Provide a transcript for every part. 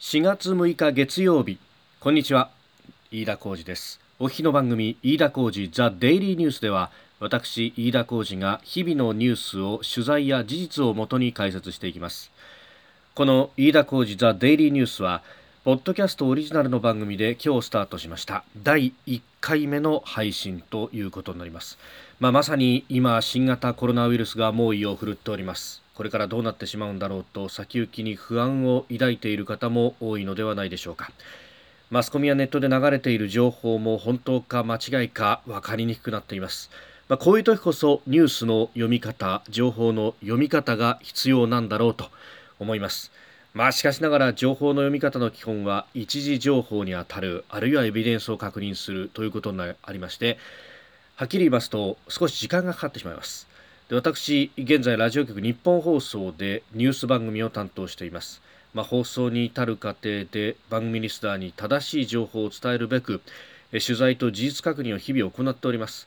4月6日月曜日。こんにちは。飯田浩二です。お日の番組飯田浩二ザ・デイリーニュースでは私飯田浩二が日々のニュースを取材や事実をもとに解説していきます。この飯田浩二ザ・デイリーニュースはポッドキャストオリジナルの番組で今日スタートしました。第1回目の配信ということになります、まあ、まさに今新型コロナウイルスが猛威を振るっております。これからどうなってしまうんだろうと先行きに不安を抱いている方も多いのではないでしょうか。マスコミやネットで流れている情報も本当か間違いか分かりにくくなっています。まあ、こういう時こそニュースの読み方情報の読み方が必要なんだろうと思います。まあしかしながら情報の読み方の基本は一時情報にあたるあるいはエビデンスを確認するということにありましてはっきり言いますと少し時間がかかってしまいます。で私現在ラジオ局日本放送でニュース番組を担当しています、まあ、放送に至る過程で番組リスナーに正しい情報を伝えるべく取材と事実確認を日々行っております、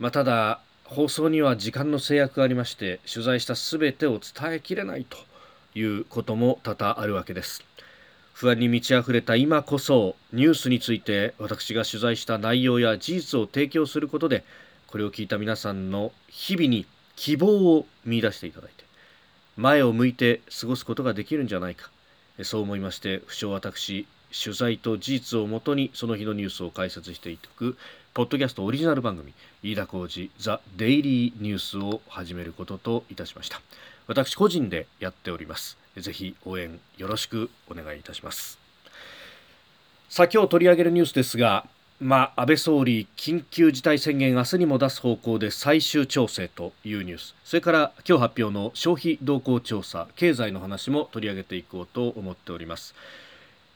まあ、ただ放送には時間の制約がありまして取材したすべてを伝えきれないと。いうことも多々あるわけです。不安に満ち溢れた今こそニュースについて私が取材した内容や事実を提供することでこれを聞いた皆さんの日々に希望を見出していただいて前を向いて過ごすことができるんじゃないか。そう思いまして不詳私取材と事実をもとにその日のニュースを解説していくポッドキャストオリジナル番組飯田浩二ザ・デイリーニュースを始めることといたしました。私個人でやっております。ぜひ応援よろしくお願いいたします。さあ今日取り上げるニュースですがまあ、安倍総理、緊急事態宣言明日にも出す方向で最終調整というニュースそれから今日発表の消費動向調査経済の話も取り上げていこうと思っております、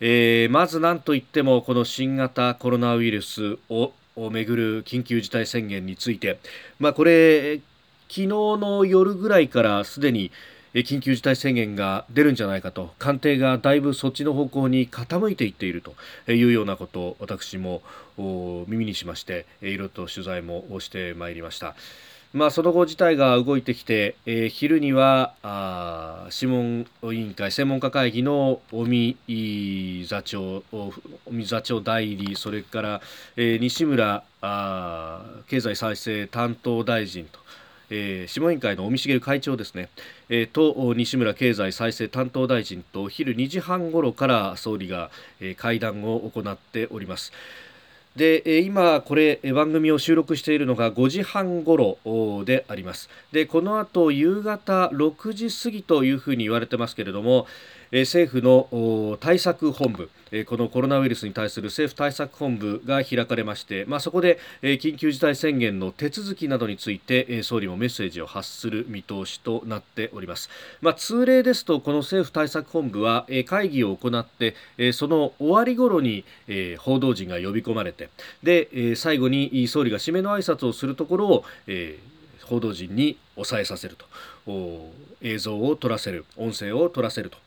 えー、まず何といってもこの新型コロナウイルスをめぐる緊急事態宣言について、まあ、これ昨日の夜ぐらいからすでに緊急事態宣言が出るんじゃないかと官邸がだいぶそっちの方向に傾いていっているというようなことを私も耳にしましていろいろと取材もしてまいりました。まあ、その後自体が動いてきて、えー、昼にはあ諮問委員会専門家会議の尾身座長尾身座長代理それから、えー、西村あ経済再生担当大臣とえー、諮問委員会の尾身茂会長ですね、えー、と西村経済再生担当大臣と昼2時半ごろから総理が、えー、会談を行っております。で今、これ番組を収録しているのが5時半ごろでありますでこの後夕方6時過ぎというふうに言われてますけれども、政府の対策本部このコロナウイルスに対する政府対策本部が開かれまして、まあ、そこで緊急事態宣言の手続きなどについて総理もメッセージを発する見通しとなっております、まあ、通例ですとこの政府対策本部は会議を行ってその終わり頃に報道陣が呼び込まれてで最後に総理が締めの挨拶をするところを報道陣に抑えさせると。映像を撮らせる音声を撮らせると。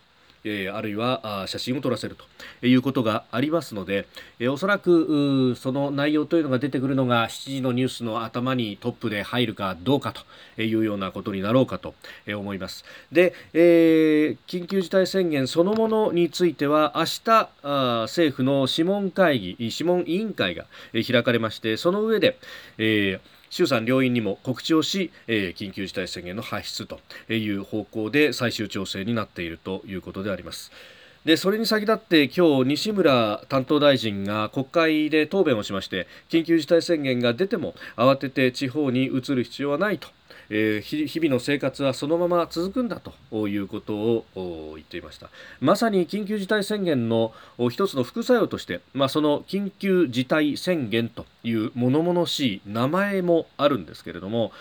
えー、あるいは写真を撮らせるということがありますので、えー、おそらくその内容というのが出てくるのが7時のニュースの頭にトップで入るかどうかというようなことになろうかと思います。で、えー、緊急事態宣言そのものについては明日あ政府の諮問会議諮問委員会が開かれましてその上で、えー衆参両院にも告知をし、えー、緊急事態宣言の発出という方向で最終調整になっているということであります。でそれに先立って今日西村担当大臣が国会で答弁をしまして緊急事態宣言が出ても慌てて地方に移る必要はないとえ、日々の生活はそのまま続くんだということを言っていました。まさに緊急事態宣言の一つの副作用として、まあ、その緊急事態宣言という物々しい名前もあるんですけれども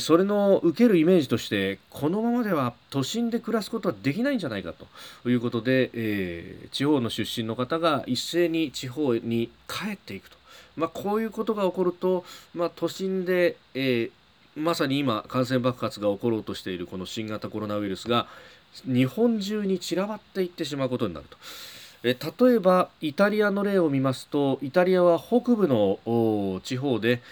それの受けるイメージとしてこのままでは都心で暮らすことはできないんじゃないかということで、えー、地方の出身の方が一斉に地方に帰っていくと、まあ、こういうことが起こると、まあ、都心で、えー、まさに今感染爆発が起ころうとしているこの新型コロナウイルスが日本中に散らばっていってしまうことになると。え例えばイタリアの例を見ますとイタリアは北部の地方で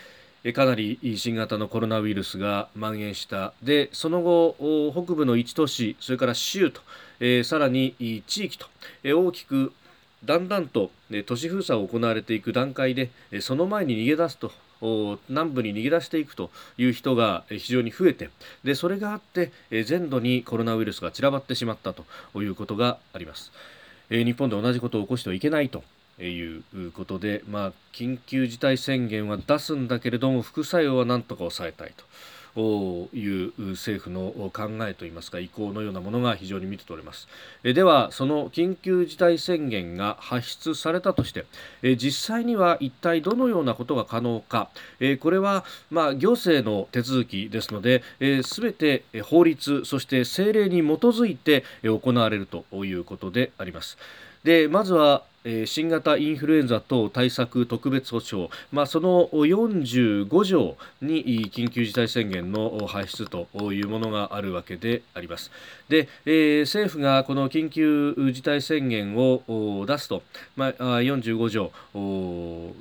かなり新型のコロナウイルスが蔓延したでその後北部の1都市それから州とえー、さらに地域と、えー、大きくだんだんと都市封鎖を行われていく段階でその前に逃げ出すと南部に逃げ出していくという人が非常に増えてでそれがあって全土にコロナウイルスが散らばってしまったということがあります。日本で同じことを起こしてはいけないということで、まあ、緊急事態宣言は出すんだけれども副作用はなんとか抑えたいと。いう政府の考えといいますか意向のようなものが非常に見て取れます。ではその緊急事態宣言が発出されたとして実際には一体どのようなことが可能か。これはまあ行政の手続きですので全て法律そして政令に基づいて行われるということであります。でまずは新型インフルエンザ等対策特別措置法、まあ、その45条に緊急事態宣言の発出というものがあるわけであります。で、えー、政府がこの緊急事態宣言を出すと、まあ、45条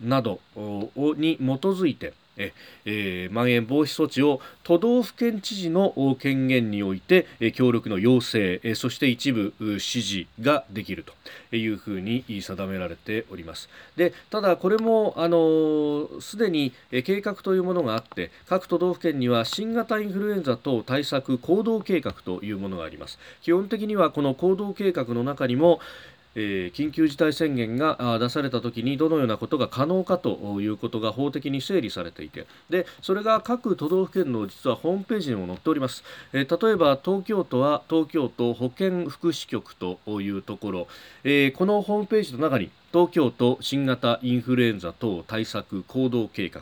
などに基づいてええー、まん延防止措置を都道府県知事の権限において、え協力の要請、えそして一部指示ができるというふうに定められております。でただこれもあのすでに計画というものがあって各都道府県には新型インフルエンザ等対策行動計画というものがあります。基本的にはこの行動計画の中にもえー、緊急事態宣言が出されたときにどのようなことが可能かということが法的に整理されていてでそれが各都道府県の実はホームページにも載っております、えー、例えば東京都は東京都保健福祉局というところ、えー、このホームページの中に東京都新型インフルエンザ等対策行動計画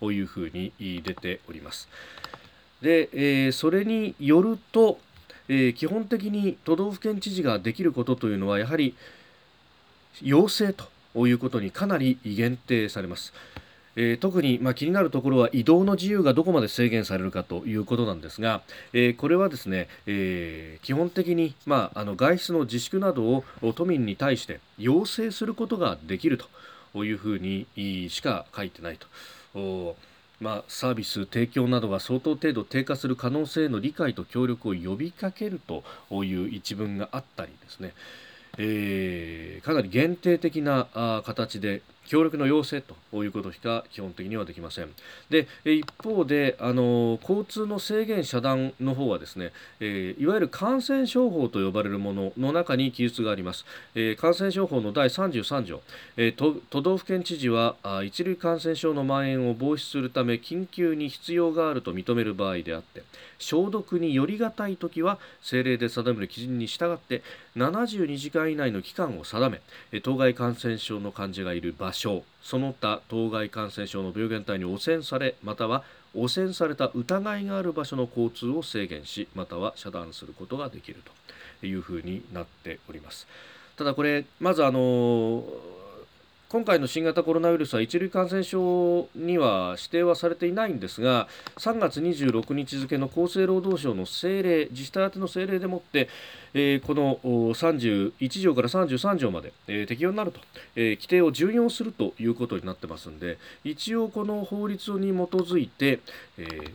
というふうに出ております。で、えー、それによるとえー、基本的に都道府県知事ができることというのはやはり要請ということにかなり限定されます。えー、特に、まあ、気になるところは移動の自由がどこまで制限されるかということなんですが、えー、これはですね、えー、基本的に、まあ、あの外出の自粛などを都民に対して要請することができるというふうにしか書いてないと。まあ、サービス提供などが相当程度低下する可能性への理解と協力を呼びかけるという一文があったりですね、えー、かなり限定的な形で協力の要請ということしか基本的にはできません。で一方であの交通の制限遮断の方はですね、えー、いわゆる感染症法と呼ばれるものの中に記述があります。えー、感染症法の第33条、えー、都道府県知事はあ一類感染症の蔓延を防止するため緊急に必要があると認める場合であって消毒によりがたい時は政令で定める基準に従って72時間以内の期間を定め当該感染症の患者がいる場所その他当該感染症の病原体に汚染されまたは汚染された疑いがある場所の交通を制限しまたは遮断することができるというふうになっております。ただこれまずあの今回の新型コロナウイルスは一類感染症には指定はされていないんですが3月26日付の厚生労働省の政令自治体宛ての政令でもって、えー、この31条から33条まで、えー、適用になると、えー、規定を順用するということになってますんで一応この法律に基づいて、えー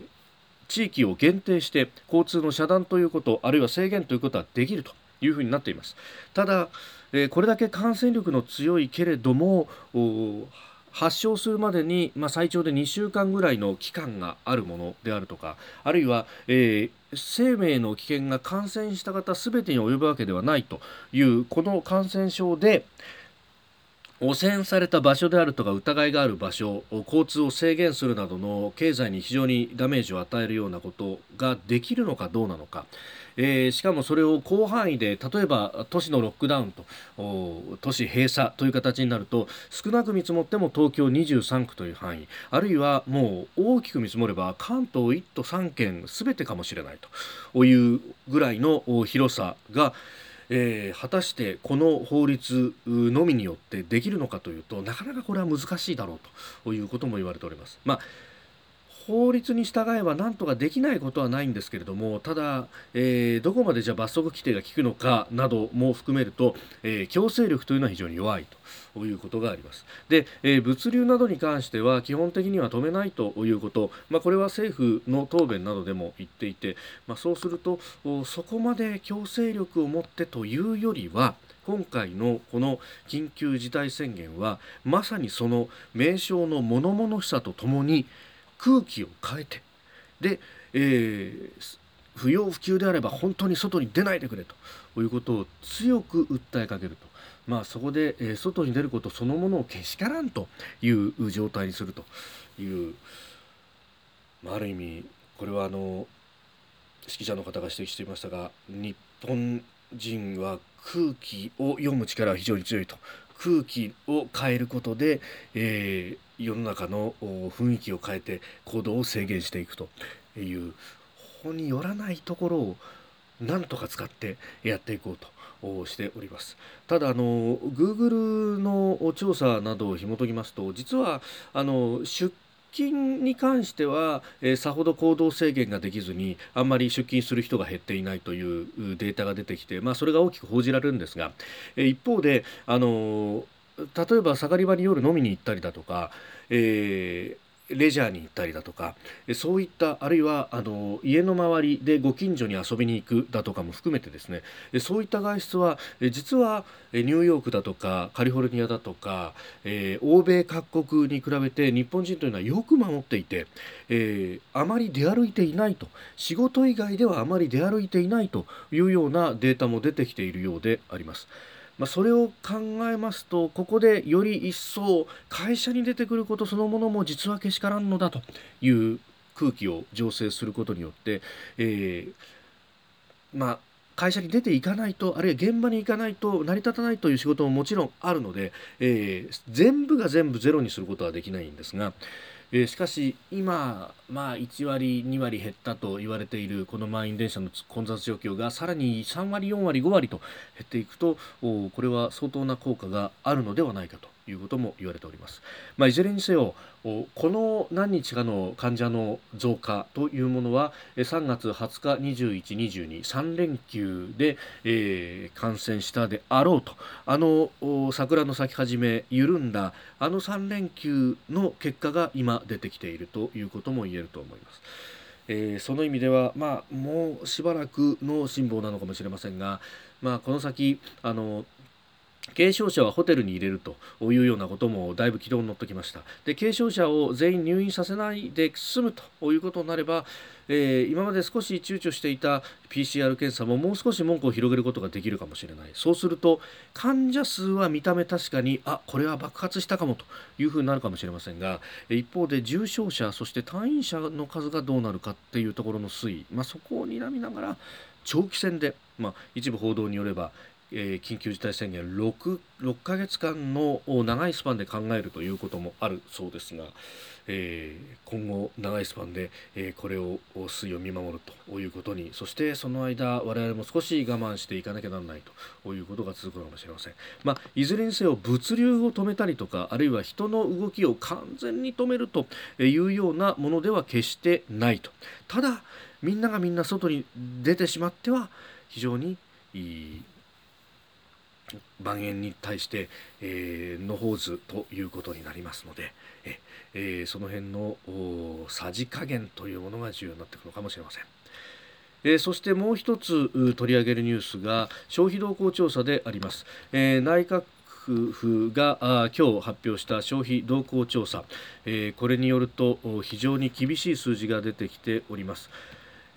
地域を限定して交通の遮断ということあるいは制限ということはできると。いうふうになっています。ただえこれだけ感染力の強いけれども発症するまでに、まあ、最長で2週間ぐらいの期間があるものであるとかあるいは、えー、生命の危険が感染した方すべてに及ぶわけではないというこの感染症で汚染された場所であるとか疑いがある場所交通を制限するなどの経済に非常にダメージを与えるようなことができるのかどうなのか、えー、しかもそれを広範囲で例えば都市のロックダウンと都市閉鎖という形になると少なく見積もっても東京23区という範囲あるいはもう大きく見積もれば関東1都3県すべてかもしれないというぐらいの広さがえー、果たしてこの法律のみによってできるのかというとなかなかこれは難しいだろうということも言われております。まあ法律に従えば何とかできないことはないんですけれどもただ、えー、どこまでじゃ罰則規定が効くのかなども含めると、えー、強制力というのは非常に弱いということがあります。で、えー、物流などに関しては基本的には止めないということ、まあ、これは政府の答弁などでも言っていて、まあ、そうするとそこまで強制力を持ってというよりは今回のこの緊急事態宣言はまさにその名称の物々しさとともに空気を変えてで、えー、不要不急であれば本当に外に出ないでくれということを強く訴えかけると。まあ、そこで、えー、外に出ることそのものをけしからんという状態にするという、まあ、ある意味これはあの指揮者の方が指摘していましたが日本人は空気を読む力は非常に強いと空気を変えることで、えー、世の中の雰囲気を変えて行動を制限していくという法によらないところをなんとか使ってやっていこうと。しておりますただあの Google の調査などを紐解きますと実はあの出勤に関しては、えー、さほど行動制限ができずにあんまり出勤する人が減っていないというデータが出てきて、まあ、それが大きく報じられるんですが、えー、一方で、あの例えば盛り場に夜飲みに行ったりだとか、えーレジャーに行ったりだとかそういったあるいはあの家の周りでご近所に遊びに行くだとかも含めてですねそういった外出は実はニューヨークだとかカリフォルニアだとか、えー、欧米各国に比べて日本人というのはよく守っていて、えー、あまり出歩いていないと仕事以外ではあまり出歩いていないというようなデータも出てきているようであります。まあ、それを考えますとここでより一層会社に出てくることそのものも実はけしからんのだという空気を醸成することによって、えー、まあ会社に出ていかないとあるいは現場に行かないと成り立たないという仕事ももちろんあるので、えー、全部が全部ゼロにすることはできないんですが、えー、しかし今、まあ、1割、2割減ったと言われているこの満員電車の混雑状況がさらに3割、4割、5割と減っていくとこれは相当な効果があるのではないかと。いうことも言われております。まあ、いずれにせよこの何日かの患者の増加というものは3月20日、21、22、3連休で、えー、感染したであろうとあの桜の咲き始め緩んだあの3連休の結果が今出てきているということも言えると思います。えー、その意味では、まあ、もうしばらくの辛抱なのかもしれませんが、まあ、この先あの軽症者はホテルに入れるというようなこともだいぶ軌道に乗ってきました。で軽症者を全員入院させないで済むということになれば、えー、今まで少し躊躇していた PCR 検査ももう少し門戸を広げることができるかもしれない。そうすると患者数は見た目確かにあこれは爆発したかもというふうになるかもしれませんが一方で重症者そして退院者の数がどうなるかっていうところの推移、まあ、そこを睨みながら長期戦で、まあ、一部報道によればえー、緊急事態宣言 6, 6ヶ月間の長いスパンで考えるということもあるそうですが、えー、今後長いスパンで、えー、これを推移を見守るということにそしてその間我々も少し我慢していかなきゃならないということが続くのかもしれません、まあ、いずれにせよ物流を止めたりとかあるいは人の動きを完全に止めるというようなものでは決してないと。ただみんながみんな外に出てしまっては非常にいい万円に対して、えー、野放図ということになりますのでえ、えー、その辺のさじ加減というものが重要になってくるのかもしれません。えー、そしてもう一つ取り上げるニュースが消費動向調査であります。えー、内閣府があ今日発表した消費動向調査、えー、これによると非常に厳しい数字が出てきております。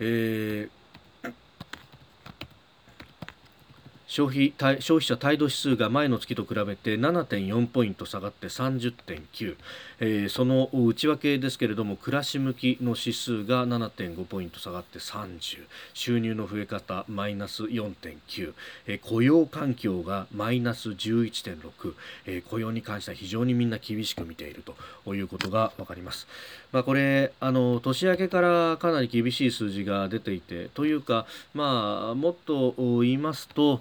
えー消費消費者態度指数が前の月と比べて7.4ポイント下がって30.9、えー、その内訳ですけれども暮らし向きの指数が7.5ポイント下がって30収入の増え方マイナス4.9、えー、雇用環境がマイナス11.6、えー、雇用に関しては非常にみんな厳しく見ているということが分かります。まあ、これあの年明けからかなり厳しい数字が出ていてというか、まあ、もっと言いますと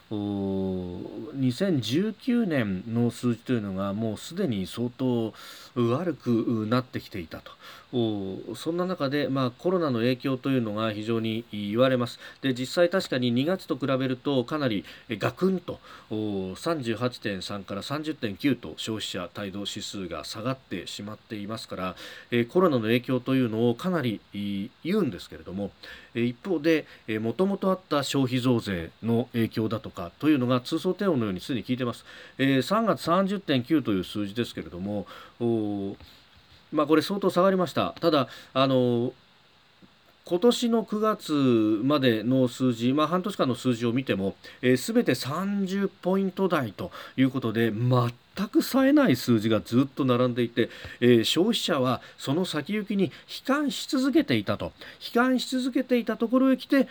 2019年の数字というのがもうすでに相当悪くなってきていたと。そんな中で、まあ、コロナの影響というのが非常に言われます。で実際確かに2月と比べるとかなりガクンと38.3から30.9と消費者態度指数が下がってしまっていますから、コロナの影響というのをかなり言うんですけれども一方でもともとあった消費増税の影響だとかというのが通奏低音のようにすでに聞いてます、3月30.9という数字ですけれどもまあ、これ相当下がりました。ただあの今年の9月までの数字、まあ、半年間の数字を見てもすべ、えー、て30ポイント台ということで全く冴えない数字がずっと並んでいて、えー、消費者はその先行きに悲観し続けていたと悲観し続けていたところへ来て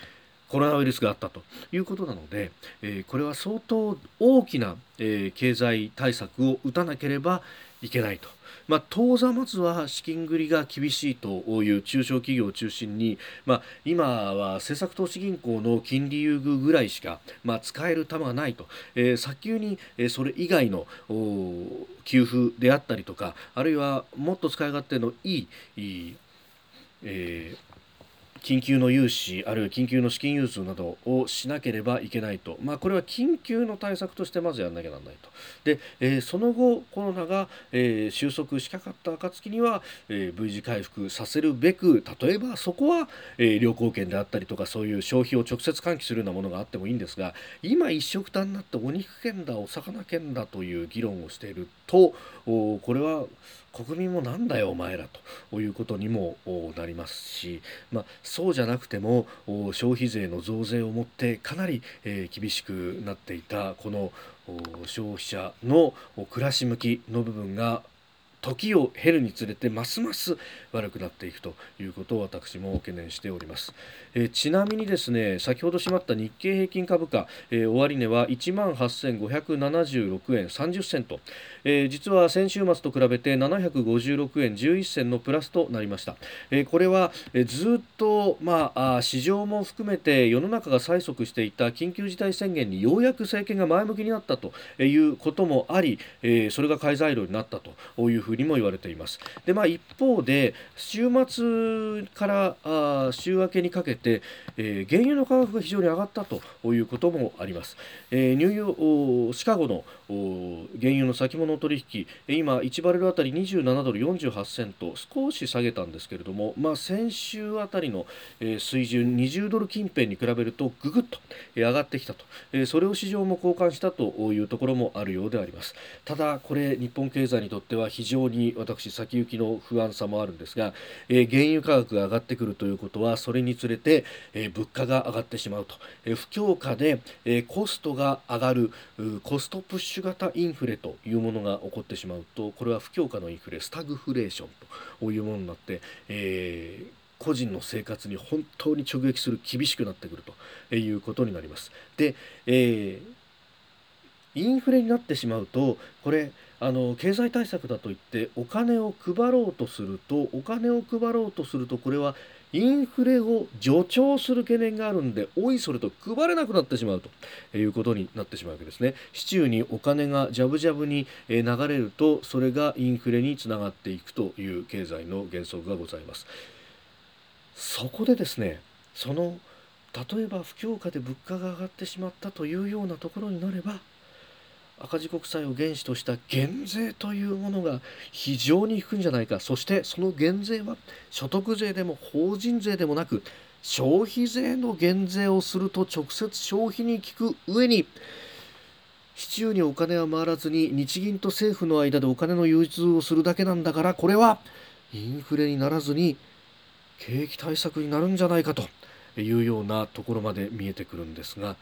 コロナウイルスがあったということなので、え、これは相当大きな、え経済対策を打たなければいけないと。まあ、当座まずは資金繰りが厳しいという中小企業を中心に、まあ、今は政策投資銀行の金利優遇ぐらいしか、まあ、使える玉がないと、えー、早急に、えそれ以外の給付であったりとかあるいはもっと使い勝手のいいいい、えー緊急の融資あるいは緊急の資金融通などをしなければいけないと、まあ、これは緊急の対策としてまずやらなきゃならないと。で、えー、その後コロナが、えー、収束しかかった暁には、えー、V 字回復させるべく例えばそこは、えー、旅行券であったりとかそういう消費を直接喚起するようなものがあってもいいんですが今一緒くたになってお肉券だお魚券だという議論をしているとこれは国民もなんだよお前らということにもなりますし、まあ、そうじゃなくても消費税の増税をもってかなり、えー、厳しくなっていたこの消費者の暮らし向きの部分が時を経るにつれてますます悪くなっていくということを私も懸念しております、え、ちなみにですね先ほど閉まった日経平均株価、え、終値は1万8576円30セント、えー、実は先週末と比べて756円11銭のプラスとなりました、えこれは、えずっとまあ市場も含めて世の中が催促していた緊急事態宣言にようやく政権が前向きになったということもあり、えそれが買い材料になったというふうにも言われています。でまあ一方で週末からあ週明けにかけて、えー、原油の価格が非常に上がったということもあります、えー、ニューヨーシカゴの原油の先物取引。今1バレルあたり27ドル48セント。少し下げたんですけれども、まあ、先週あたりの、え、水準20ドル近辺に比べるとぐぐっと上がってきたと、え、それを市場も交換したというところもあるようであります。ただこれ日本経済にとっては非常に私先行きの不安さもあるんですが、え、原油価格が上がってくるということはそれにつれて、え、物価が上がってしまうと、え、不況下で、え、コストが上がるコストプッシュ型インフレというものが起こってしまうとこれは不況下のインフレスタグフレーションというものになって、えー個人の生活に本当に直撃する厳しくなってくるということになります。で、えー、インフレになってしまうとこれあの経済対策だといってお金を配ろうとするとお金を配ろうとするとこれはインフレを助長する懸念があるんでおいそれと配れなくなってしまうということになってしまうわけですね。市中にお金がジャブジャブに流れるとそれがインフレにつながっていくという経済の原則がございます。そこでですねその例えば不況下で物価が上がってしまったというようなところになれば赤字国債を原資とした減税というものが非常に低いんじゃないかそしてその減税は所得税でも法人税でもなく消費税の減税をすると直接消費に効く上に市中にお金は回らずに日銀と政府の間でお金の融通をするだけなんだからこれはインフレにならずに景気対策になるんじゃないかというようなところまで見えてくるんですが。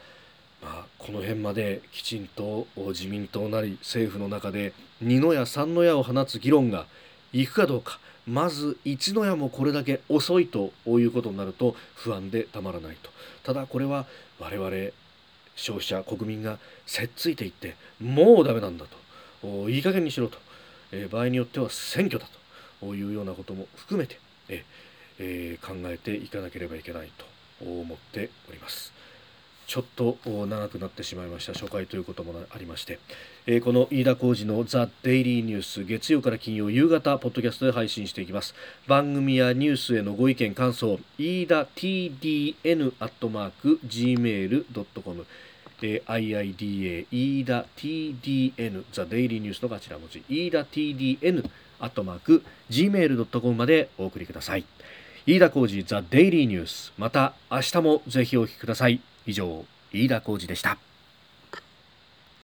まあ、この辺まできちんと自民党なり政府の中で二の矢三の矢を放つ議論がいくかどうかまず一の矢もこれだけ遅いということになると不安でたまらないと。ただこれは我々消費者国民がせっついていってもうダメなんだと。いい加減にしろと、えー、場合によっては選挙だというようなことも含めて、えー、考えていかなければいけないと思っております。ちょっと長くなってしまいました。初回ということもありまして、えー、この飯田浩司のザ・デイリーニュース月曜から金曜夕方ポッドキャストで配信していきます。番組やニュースへのご意見感想飯田 TDN アットマーク Gmail.com えー、IIDA 飯田 TDN ザ・デイリーニュースの頭文字。飯田 TDN アットマーク Gmail.com までお送りください。飯田浩司ザ・デイリーニュース。また明日もぜひお聞きください。以上飯田浩二でした。